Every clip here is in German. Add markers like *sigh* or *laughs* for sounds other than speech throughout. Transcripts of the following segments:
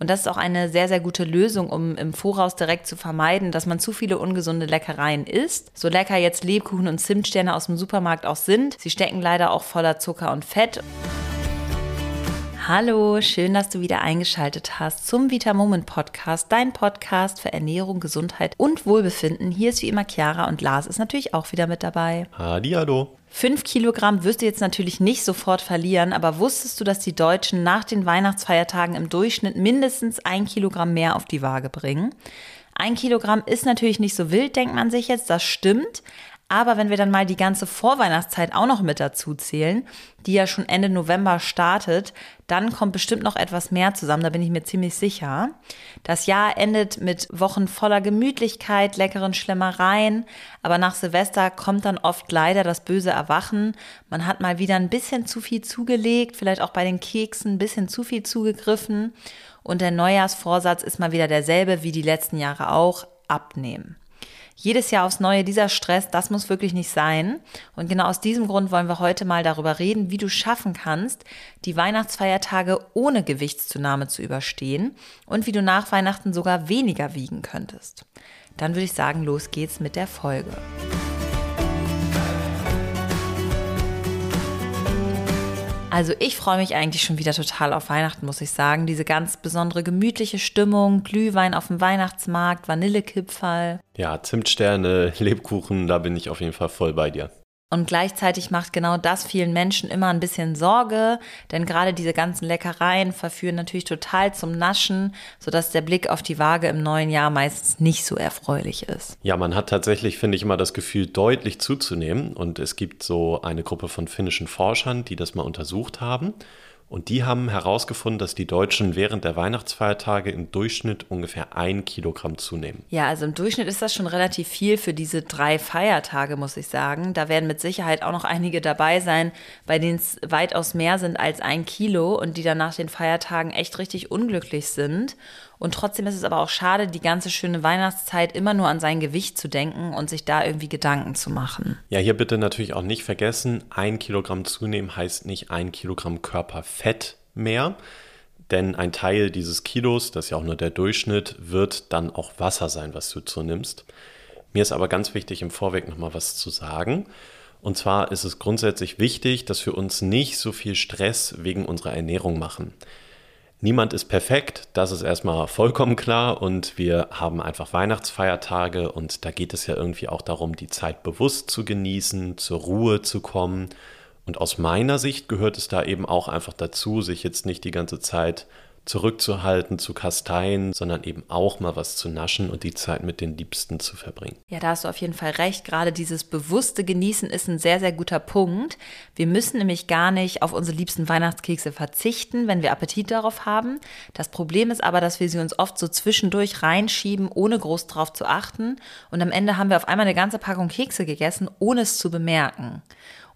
Und das ist auch eine sehr, sehr gute Lösung, um im Voraus direkt zu vermeiden, dass man zu viele ungesunde Leckereien isst. So lecker jetzt Lebkuchen und Zimtsterne aus dem Supermarkt auch sind, sie stecken leider auch voller Zucker und Fett. Hallo, schön, dass du wieder eingeschaltet hast zum Vita Moment Podcast, dein Podcast für Ernährung, Gesundheit und Wohlbefinden. Hier ist wie immer Chiara und Lars ist natürlich auch wieder mit dabei. Hadi, hallo. Fünf Kilogramm wirst du jetzt natürlich nicht sofort verlieren, aber wusstest du, dass die Deutschen nach den Weihnachtsfeiertagen im Durchschnitt mindestens ein Kilogramm mehr auf die Waage bringen? Ein Kilogramm ist natürlich nicht so wild, denkt man sich jetzt, das stimmt. Aber wenn wir dann mal die ganze Vorweihnachtszeit auch noch mit dazu zählen, die ja schon Ende November startet, dann kommt bestimmt noch etwas mehr zusammen, da bin ich mir ziemlich sicher. Das Jahr endet mit Wochen voller Gemütlichkeit, leckeren Schlemmereien, aber nach Silvester kommt dann oft leider das böse Erwachen. Man hat mal wieder ein bisschen zu viel zugelegt, vielleicht auch bei den Keksen ein bisschen zu viel zugegriffen und der Neujahrsvorsatz ist mal wieder derselbe wie die letzten Jahre auch, abnehmen jedes Jahr aufs Neue dieser Stress, das muss wirklich nicht sein. Und genau aus diesem Grund wollen wir heute mal darüber reden, wie du schaffen kannst, die Weihnachtsfeiertage ohne Gewichtszunahme zu überstehen und wie du nach Weihnachten sogar weniger wiegen könntest. Dann würde ich sagen, los geht's mit der Folge. Also ich freue mich eigentlich schon wieder total auf Weihnachten, muss ich sagen. Diese ganz besondere gemütliche Stimmung, Glühwein auf dem Weihnachtsmarkt, Vanillekipferl. Ja, Zimtsterne, *laughs* Lebkuchen, da bin ich auf jeden Fall voll bei dir. Und gleichzeitig macht genau das vielen Menschen immer ein bisschen Sorge, denn gerade diese ganzen Leckereien verführen natürlich total zum Naschen, sodass der Blick auf die Waage im neuen Jahr meistens nicht so erfreulich ist. Ja, man hat tatsächlich, finde ich, immer das Gefühl, deutlich zuzunehmen. Und es gibt so eine Gruppe von finnischen Forschern, die das mal untersucht haben. Und die haben herausgefunden, dass die Deutschen während der Weihnachtsfeiertage im Durchschnitt ungefähr ein Kilogramm zunehmen. Ja, also im Durchschnitt ist das schon relativ viel für diese drei Feiertage, muss ich sagen. Da werden mit Sicherheit auch noch einige dabei sein, bei denen es weitaus mehr sind als ein Kilo und die dann nach den Feiertagen echt richtig unglücklich sind. Und trotzdem ist es aber auch schade, die ganze schöne Weihnachtszeit immer nur an sein Gewicht zu denken und sich da irgendwie Gedanken zu machen. Ja, hier bitte natürlich auch nicht vergessen, ein Kilogramm zunehmen heißt nicht ein Kilogramm Körperfett mehr. Denn ein Teil dieses Kilos, das ist ja auch nur der Durchschnitt, wird dann auch Wasser sein, was du zunimmst. Mir ist aber ganz wichtig, im Vorweg nochmal was zu sagen. Und zwar ist es grundsätzlich wichtig, dass wir uns nicht so viel Stress wegen unserer Ernährung machen. Niemand ist perfekt, das ist erstmal vollkommen klar und wir haben einfach Weihnachtsfeiertage und da geht es ja irgendwie auch darum, die Zeit bewusst zu genießen, zur Ruhe zu kommen. Und aus meiner Sicht gehört es da eben auch einfach dazu, sich jetzt nicht die ganze Zeit zurückzuhalten, zu kasteien, sondern eben auch mal was zu naschen und die Zeit mit den Liebsten zu verbringen. Ja, da hast du auf jeden Fall recht. Gerade dieses bewusste Genießen ist ein sehr, sehr guter Punkt. Wir müssen nämlich gar nicht auf unsere liebsten Weihnachtskekse verzichten, wenn wir Appetit darauf haben. Das Problem ist aber, dass wir sie uns oft so zwischendurch reinschieben, ohne groß drauf zu achten. Und am Ende haben wir auf einmal eine ganze Packung Kekse gegessen, ohne es zu bemerken.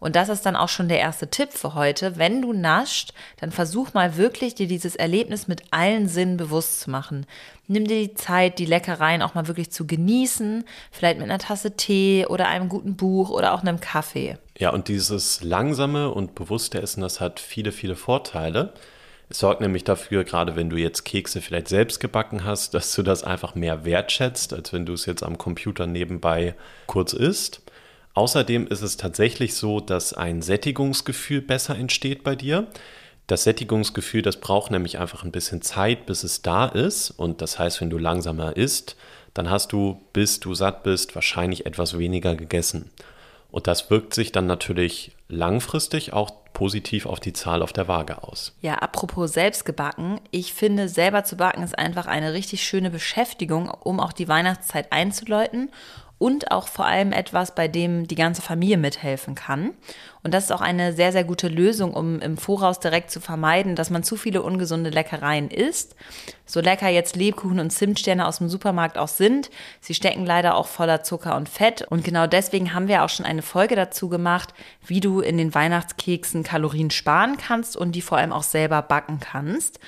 Und das ist dann auch schon der erste Tipp für heute. Wenn du nascht, dann versuch mal wirklich dir dieses Erlebnis mit allen Sinnen bewusst zu machen. Nimm dir die Zeit, die Leckereien auch mal wirklich zu genießen, vielleicht mit einer Tasse Tee oder einem guten Buch oder auch einem Kaffee. Ja, und dieses langsame und bewusste Essen, das hat viele, viele Vorteile. Es sorgt nämlich dafür, gerade wenn du jetzt Kekse vielleicht selbst gebacken hast, dass du das einfach mehr wertschätzt, als wenn du es jetzt am Computer nebenbei kurz isst. Außerdem ist es tatsächlich so, dass ein Sättigungsgefühl besser entsteht bei dir. Das Sättigungsgefühl, das braucht nämlich einfach ein bisschen Zeit, bis es da ist. Und das heißt, wenn du langsamer isst, dann hast du, bis du satt bist, wahrscheinlich etwas weniger gegessen. Und das wirkt sich dann natürlich langfristig auch positiv auf die Zahl auf der Waage aus. Ja, apropos selbst gebacken. Ich finde, selber zu backen ist einfach eine richtig schöne Beschäftigung, um auch die Weihnachtszeit einzuläuten und auch vor allem etwas, bei dem die ganze Familie mithelfen kann. Und das ist auch eine sehr, sehr gute Lösung, um im Voraus direkt zu vermeiden, dass man zu viele ungesunde Leckereien isst. So lecker jetzt Lebkuchen und Zimtsterne aus dem Supermarkt auch sind, sie stecken leider auch voller Zucker und Fett. Und genau deswegen haben wir auch schon eine Folge dazu gemacht, wie du in den Weihnachtskeksen Kalorien sparen kannst und die vor allem auch selber backen kannst.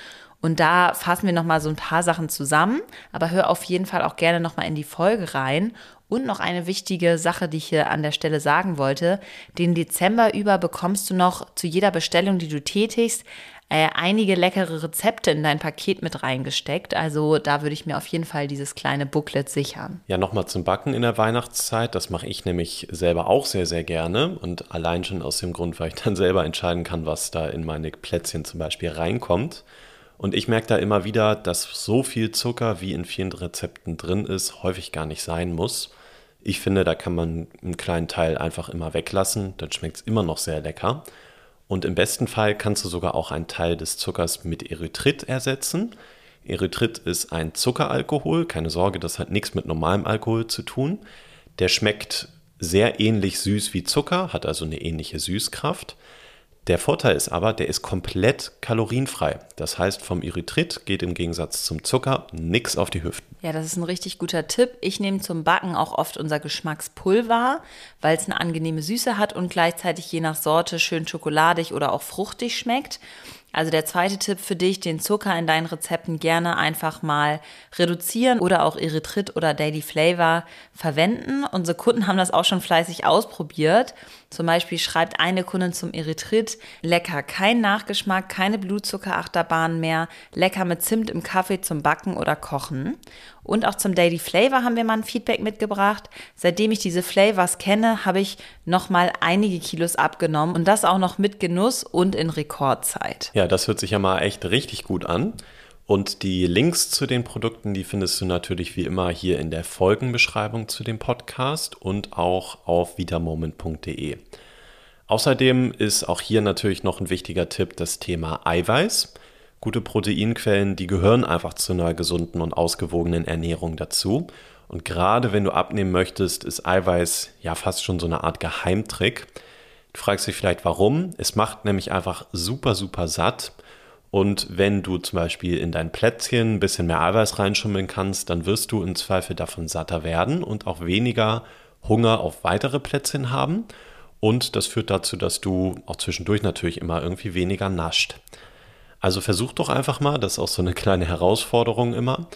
Und da fassen wir nochmal so ein paar Sachen zusammen, aber hör auf jeden Fall auch gerne nochmal in die Folge rein und noch eine wichtige Sache, die ich hier an der Stelle sagen wollte. Den Dezember über bekommst du noch zu jeder Bestellung, die du tätigst, äh, einige leckere Rezepte in dein Paket mit reingesteckt. Also da würde ich mir auf jeden Fall dieses kleine Booklet sichern. Ja, nochmal zum Backen in der Weihnachtszeit. Das mache ich nämlich selber auch sehr, sehr gerne. Und allein schon aus dem Grund, weil ich dann selber entscheiden kann, was da in meine Plätzchen zum Beispiel reinkommt. Und ich merke da immer wieder, dass so viel Zucker, wie in vielen Rezepten drin ist, häufig gar nicht sein muss. Ich finde, da kann man einen kleinen Teil einfach immer weglassen, dann schmeckt es immer noch sehr lecker. Und im besten Fall kannst du sogar auch einen Teil des Zuckers mit Erythrit ersetzen. Erythrit ist ein Zuckeralkohol, keine Sorge, das hat nichts mit normalem Alkohol zu tun. Der schmeckt sehr ähnlich süß wie Zucker, hat also eine ähnliche Süßkraft. Der Vorteil ist aber, der ist komplett kalorienfrei. Das heißt, vom Erythrit geht im Gegensatz zum Zucker nichts auf die Hüften. Ja, das ist ein richtig guter Tipp. Ich nehme zum Backen auch oft unser Geschmackspulver, weil es eine angenehme Süße hat und gleichzeitig je nach Sorte schön schokoladig oder auch fruchtig schmeckt. Also der zweite Tipp für dich, den Zucker in deinen Rezepten gerne einfach mal reduzieren oder auch Erythrit oder Daily Flavor verwenden. Unsere Kunden haben das auch schon fleißig ausprobiert. Zum Beispiel schreibt eine Kundin zum Erythrit, lecker, kein Nachgeschmack, keine Blutzuckerachterbahn mehr, lecker mit Zimt im Kaffee zum Backen oder Kochen. Und auch zum Daily Flavor haben wir mal ein Feedback mitgebracht. Seitdem ich diese Flavors kenne, habe ich noch mal einige Kilos abgenommen und das auch noch mit Genuss und in Rekordzeit. Ja, das hört sich ja mal echt richtig gut an. Und die Links zu den Produkten, die findest du natürlich wie immer hier in der Folgenbeschreibung zu dem Podcast und auch auf vitamoment.de. Außerdem ist auch hier natürlich noch ein wichtiger Tipp das Thema Eiweiß. Gute Proteinquellen, die gehören einfach zu einer gesunden und ausgewogenen Ernährung dazu. Und gerade wenn du abnehmen möchtest, ist Eiweiß ja fast schon so eine Art Geheimtrick. Du fragst dich vielleicht warum. Es macht nämlich einfach super, super satt. Und wenn du zum Beispiel in dein Plätzchen ein bisschen mehr Eiweiß reinschummeln kannst, dann wirst du im Zweifel davon satter werden und auch weniger Hunger auf weitere Plätzchen haben. Und das führt dazu, dass du auch zwischendurch natürlich immer irgendwie weniger nascht. Also versuch doch einfach mal, das ist auch so eine kleine Herausforderung immer,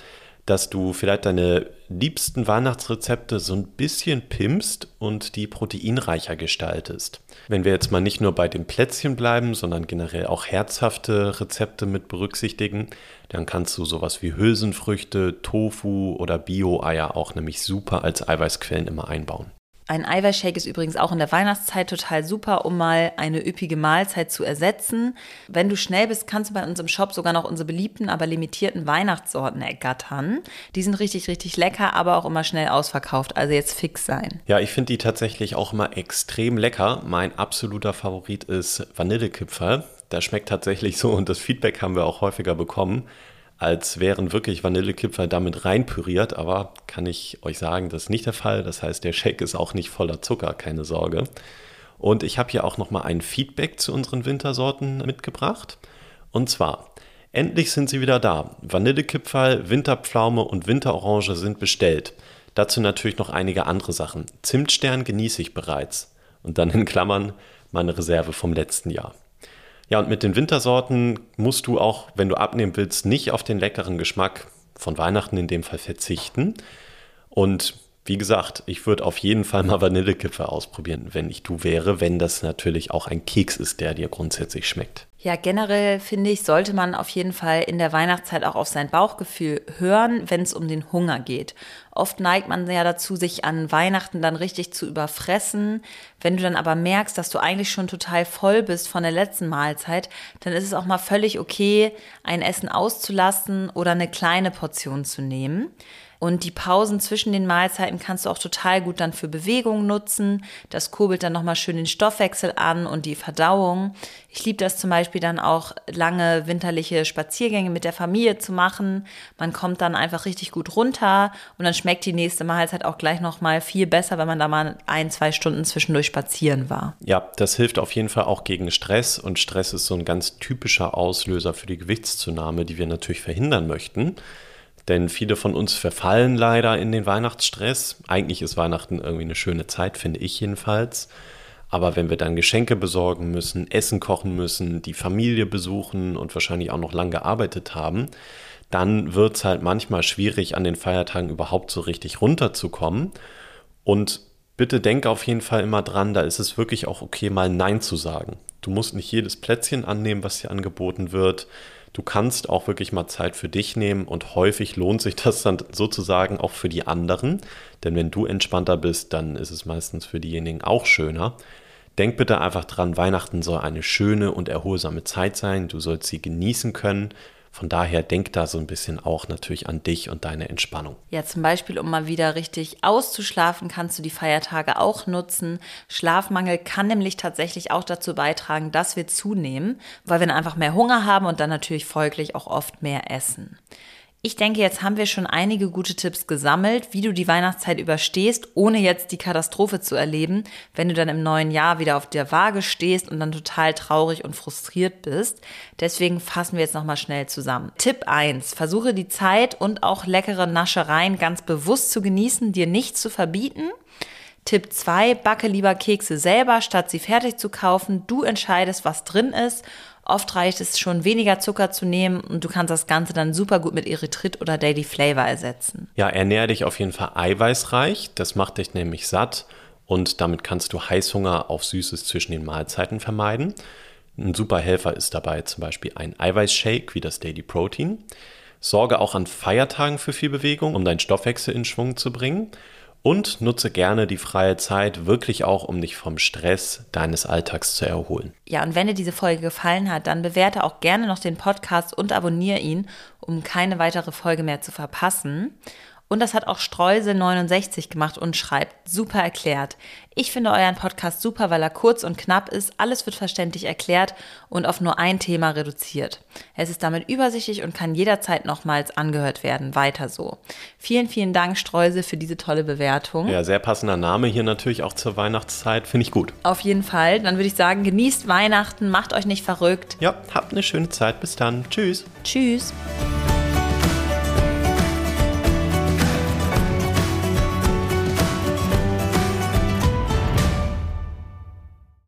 dass du vielleicht deine liebsten Weihnachtsrezepte so ein bisschen pimpst und die proteinreicher gestaltest. Wenn wir jetzt mal nicht nur bei den Plätzchen bleiben, sondern generell auch herzhafte Rezepte mit berücksichtigen, dann kannst du sowas wie Hülsenfrüchte, Tofu oder Bio-Eier auch nämlich super als Eiweißquellen immer einbauen. Ein Eiweißshake ist übrigens auch in der Weihnachtszeit total super, um mal eine üppige Mahlzeit zu ersetzen. Wenn du schnell bist, kannst du bei uns im Shop sogar noch unsere beliebten, aber limitierten Weihnachtssorten ergattern. Die sind richtig, richtig lecker, aber auch immer schnell ausverkauft. Also jetzt fix sein. Ja, ich finde die tatsächlich auch immer extrem lecker. Mein absoluter Favorit ist Vanillekipferl. Das schmeckt tatsächlich so und das Feedback haben wir auch häufiger bekommen als wären wirklich Vanillekipferl damit reinpüriert, aber kann ich euch sagen, das ist nicht der Fall. Das heißt, der Shake ist auch nicht voller Zucker, keine Sorge. Und ich habe hier auch nochmal ein Feedback zu unseren Wintersorten mitgebracht. Und zwar, endlich sind sie wieder da. Vanillekipferl, Winterpflaume und Winterorange sind bestellt. Dazu natürlich noch einige andere Sachen. Zimtstern genieße ich bereits. Und dann in Klammern meine Reserve vom letzten Jahr. Ja, und mit den Wintersorten musst du auch, wenn du abnehmen willst, nicht auf den leckeren Geschmack von Weihnachten in dem Fall verzichten. Und wie gesagt, ich würde auf jeden Fall mal Vanillekipferl ausprobieren, wenn ich du wäre, wenn das natürlich auch ein Keks ist, der dir grundsätzlich schmeckt. Ja, generell finde ich, sollte man auf jeden Fall in der Weihnachtszeit auch auf sein Bauchgefühl hören, wenn es um den Hunger geht. Oft neigt man ja dazu, sich an Weihnachten dann richtig zu überfressen. Wenn du dann aber merkst, dass du eigentlich schon total voll bist von der letzten Mahlzeit, dann ist es auch mal völlig okay, ein Essen auszulassen oder eine kleine Portion zu nehmen. Und die Pausen zwischen den Mahlzeiten kannst du auch total gut dann für Bewegung nutzen. Das kurbelt dann nochmal schön den Stoffwechsel an und die Verdauung. Ich liebe das zum Beispiel dann auch lange winterliche Spaziergänge mit der Familie zu machen. Man kommt dann einfach richtig gut runter und dann schmeckt die nächste Mahlzeit auch gleich nochmal viel besser, wenn man da mal ein, zwei Stunden zwischendurch spazieren war. Ja, das hilft auf jeden Fall auch gegen Stress und Stress ist so ein ganz typischer Auslöser für die Gewichtszunahme, die wir natürlich verhindern möchten. Denn viele von uns verfallen leider in den Weihnachtsstress. Eigentlich ist Weihnachten irgendwie eine schöne Zeit, finde ich jedenfalls. Aber wenn wir dann Geschenke besorgen müssen, Essen kochen müssen, die Familie besuchen und wahrscheinlich auch noch lang gearbeitet haben, dann wird es halt manchmal schwierig, an den Feiertagen überhaupt so richtig runterzukommen. Und Bitte denk auf jeden Fall immer dran, da ist es wirklich auch okay, mal Nein zu sagen. Du musst nicht jedes Plätzchen annehmen, was dir angeboten wird. Du kannst auch wirklich mal Zeit für dich nehmen und häufig lohnt sich das dann sozusagen auch für die anderen. Denn wenn du entspannter bist, dann ist es meistens für diejenigen auch schöner. Denk bitte einfach dran, Weihnachten soll eine schöne und erholsame Zeit sein. Du sollst sie genießen können. Von daher denk da so ein bisschen auch natürlich an dich und deine Entspannung. Ja, zum Beispiel, um mal wieder richtig auszuschlafen, kannst du die Feiertage auch nutzen. Schlafmangel kann nämlich tatsächlich auch dazu beitragen, dass wir zunehmen, weil wir dann einfach mehr Hunger haben und dann natürlich folglich auch oft mehr essen. Ich denke, jetzt haben wir schon einige gute Tipps gesammelt, wie du die Weihnachtszeit überstehst, ohne jetzt die Katastrophe zu erleben, wenn du dann im neuen Jahr wieder auf der Waage stehst und dann total traurig und frustriert bist. Deswegen fassen wir jetzt nochmal schnell zusammen. Tipp 1. Versuche die Zeit und auch leckere Naschereien ganz bewusst zu genießen, dir nichts zu verbieten. Tipp 2, backe lieber Kekse selber, statt sie fertig zu kaufen. Du entscheidest, was drin ist Oft reicht es schon weniger Zucker zu nehmen und du kannst das Ganze dann super gut mit Erythrit oder Daily Flavor ersetzen. Ja, ernähre dich auf jeden Fall eiweißreich. Das macht dich nämlich satt und damit kannst du Heißhunger auf Süßes zwischen den Mahlzeiten vermeiden. Ein super Helfer ist dabei zum Beispiel ein Eiweißshake wie das Daily Protein. Sorge auch an Feiertagen für viel Bewegung, um deinen Stoffwechsel in Schwung zu bringen und nutze gerne die freie Zeit wirklich auch, um dich vom Stress deines Alltags zu erholen. Ja, und wenn dir diese Folge gefallen hat, dann bewerte auch gerne noch den Podcast und abonniere ihn, um keine weitere Folge mehr zu verpassen. Und das hat auch Streusel69 gemacht und schreibt, super erklärt. Ich finde euren Podcast super, weil er kurz und knapp ist, alles wird verständlich erklärt und auf nur ein Thema reduziert. Es ist damit übersichtlich und kann jederzeit nochmals angehört werden. Weiter so. Vielen, vielen Dank, Streusel, für diese tolle Bewertung. Ja, sehr passender Name hier natürlich auch zur Weihnachtszeit. Finde ich gut. Auf jeden Fall. Dann würde ich sagen, genießt Weihnachten, macht euch nicht verrückt. Ja, habt eine schöne Zeit. Bis dann. Tschüss. Tschüss.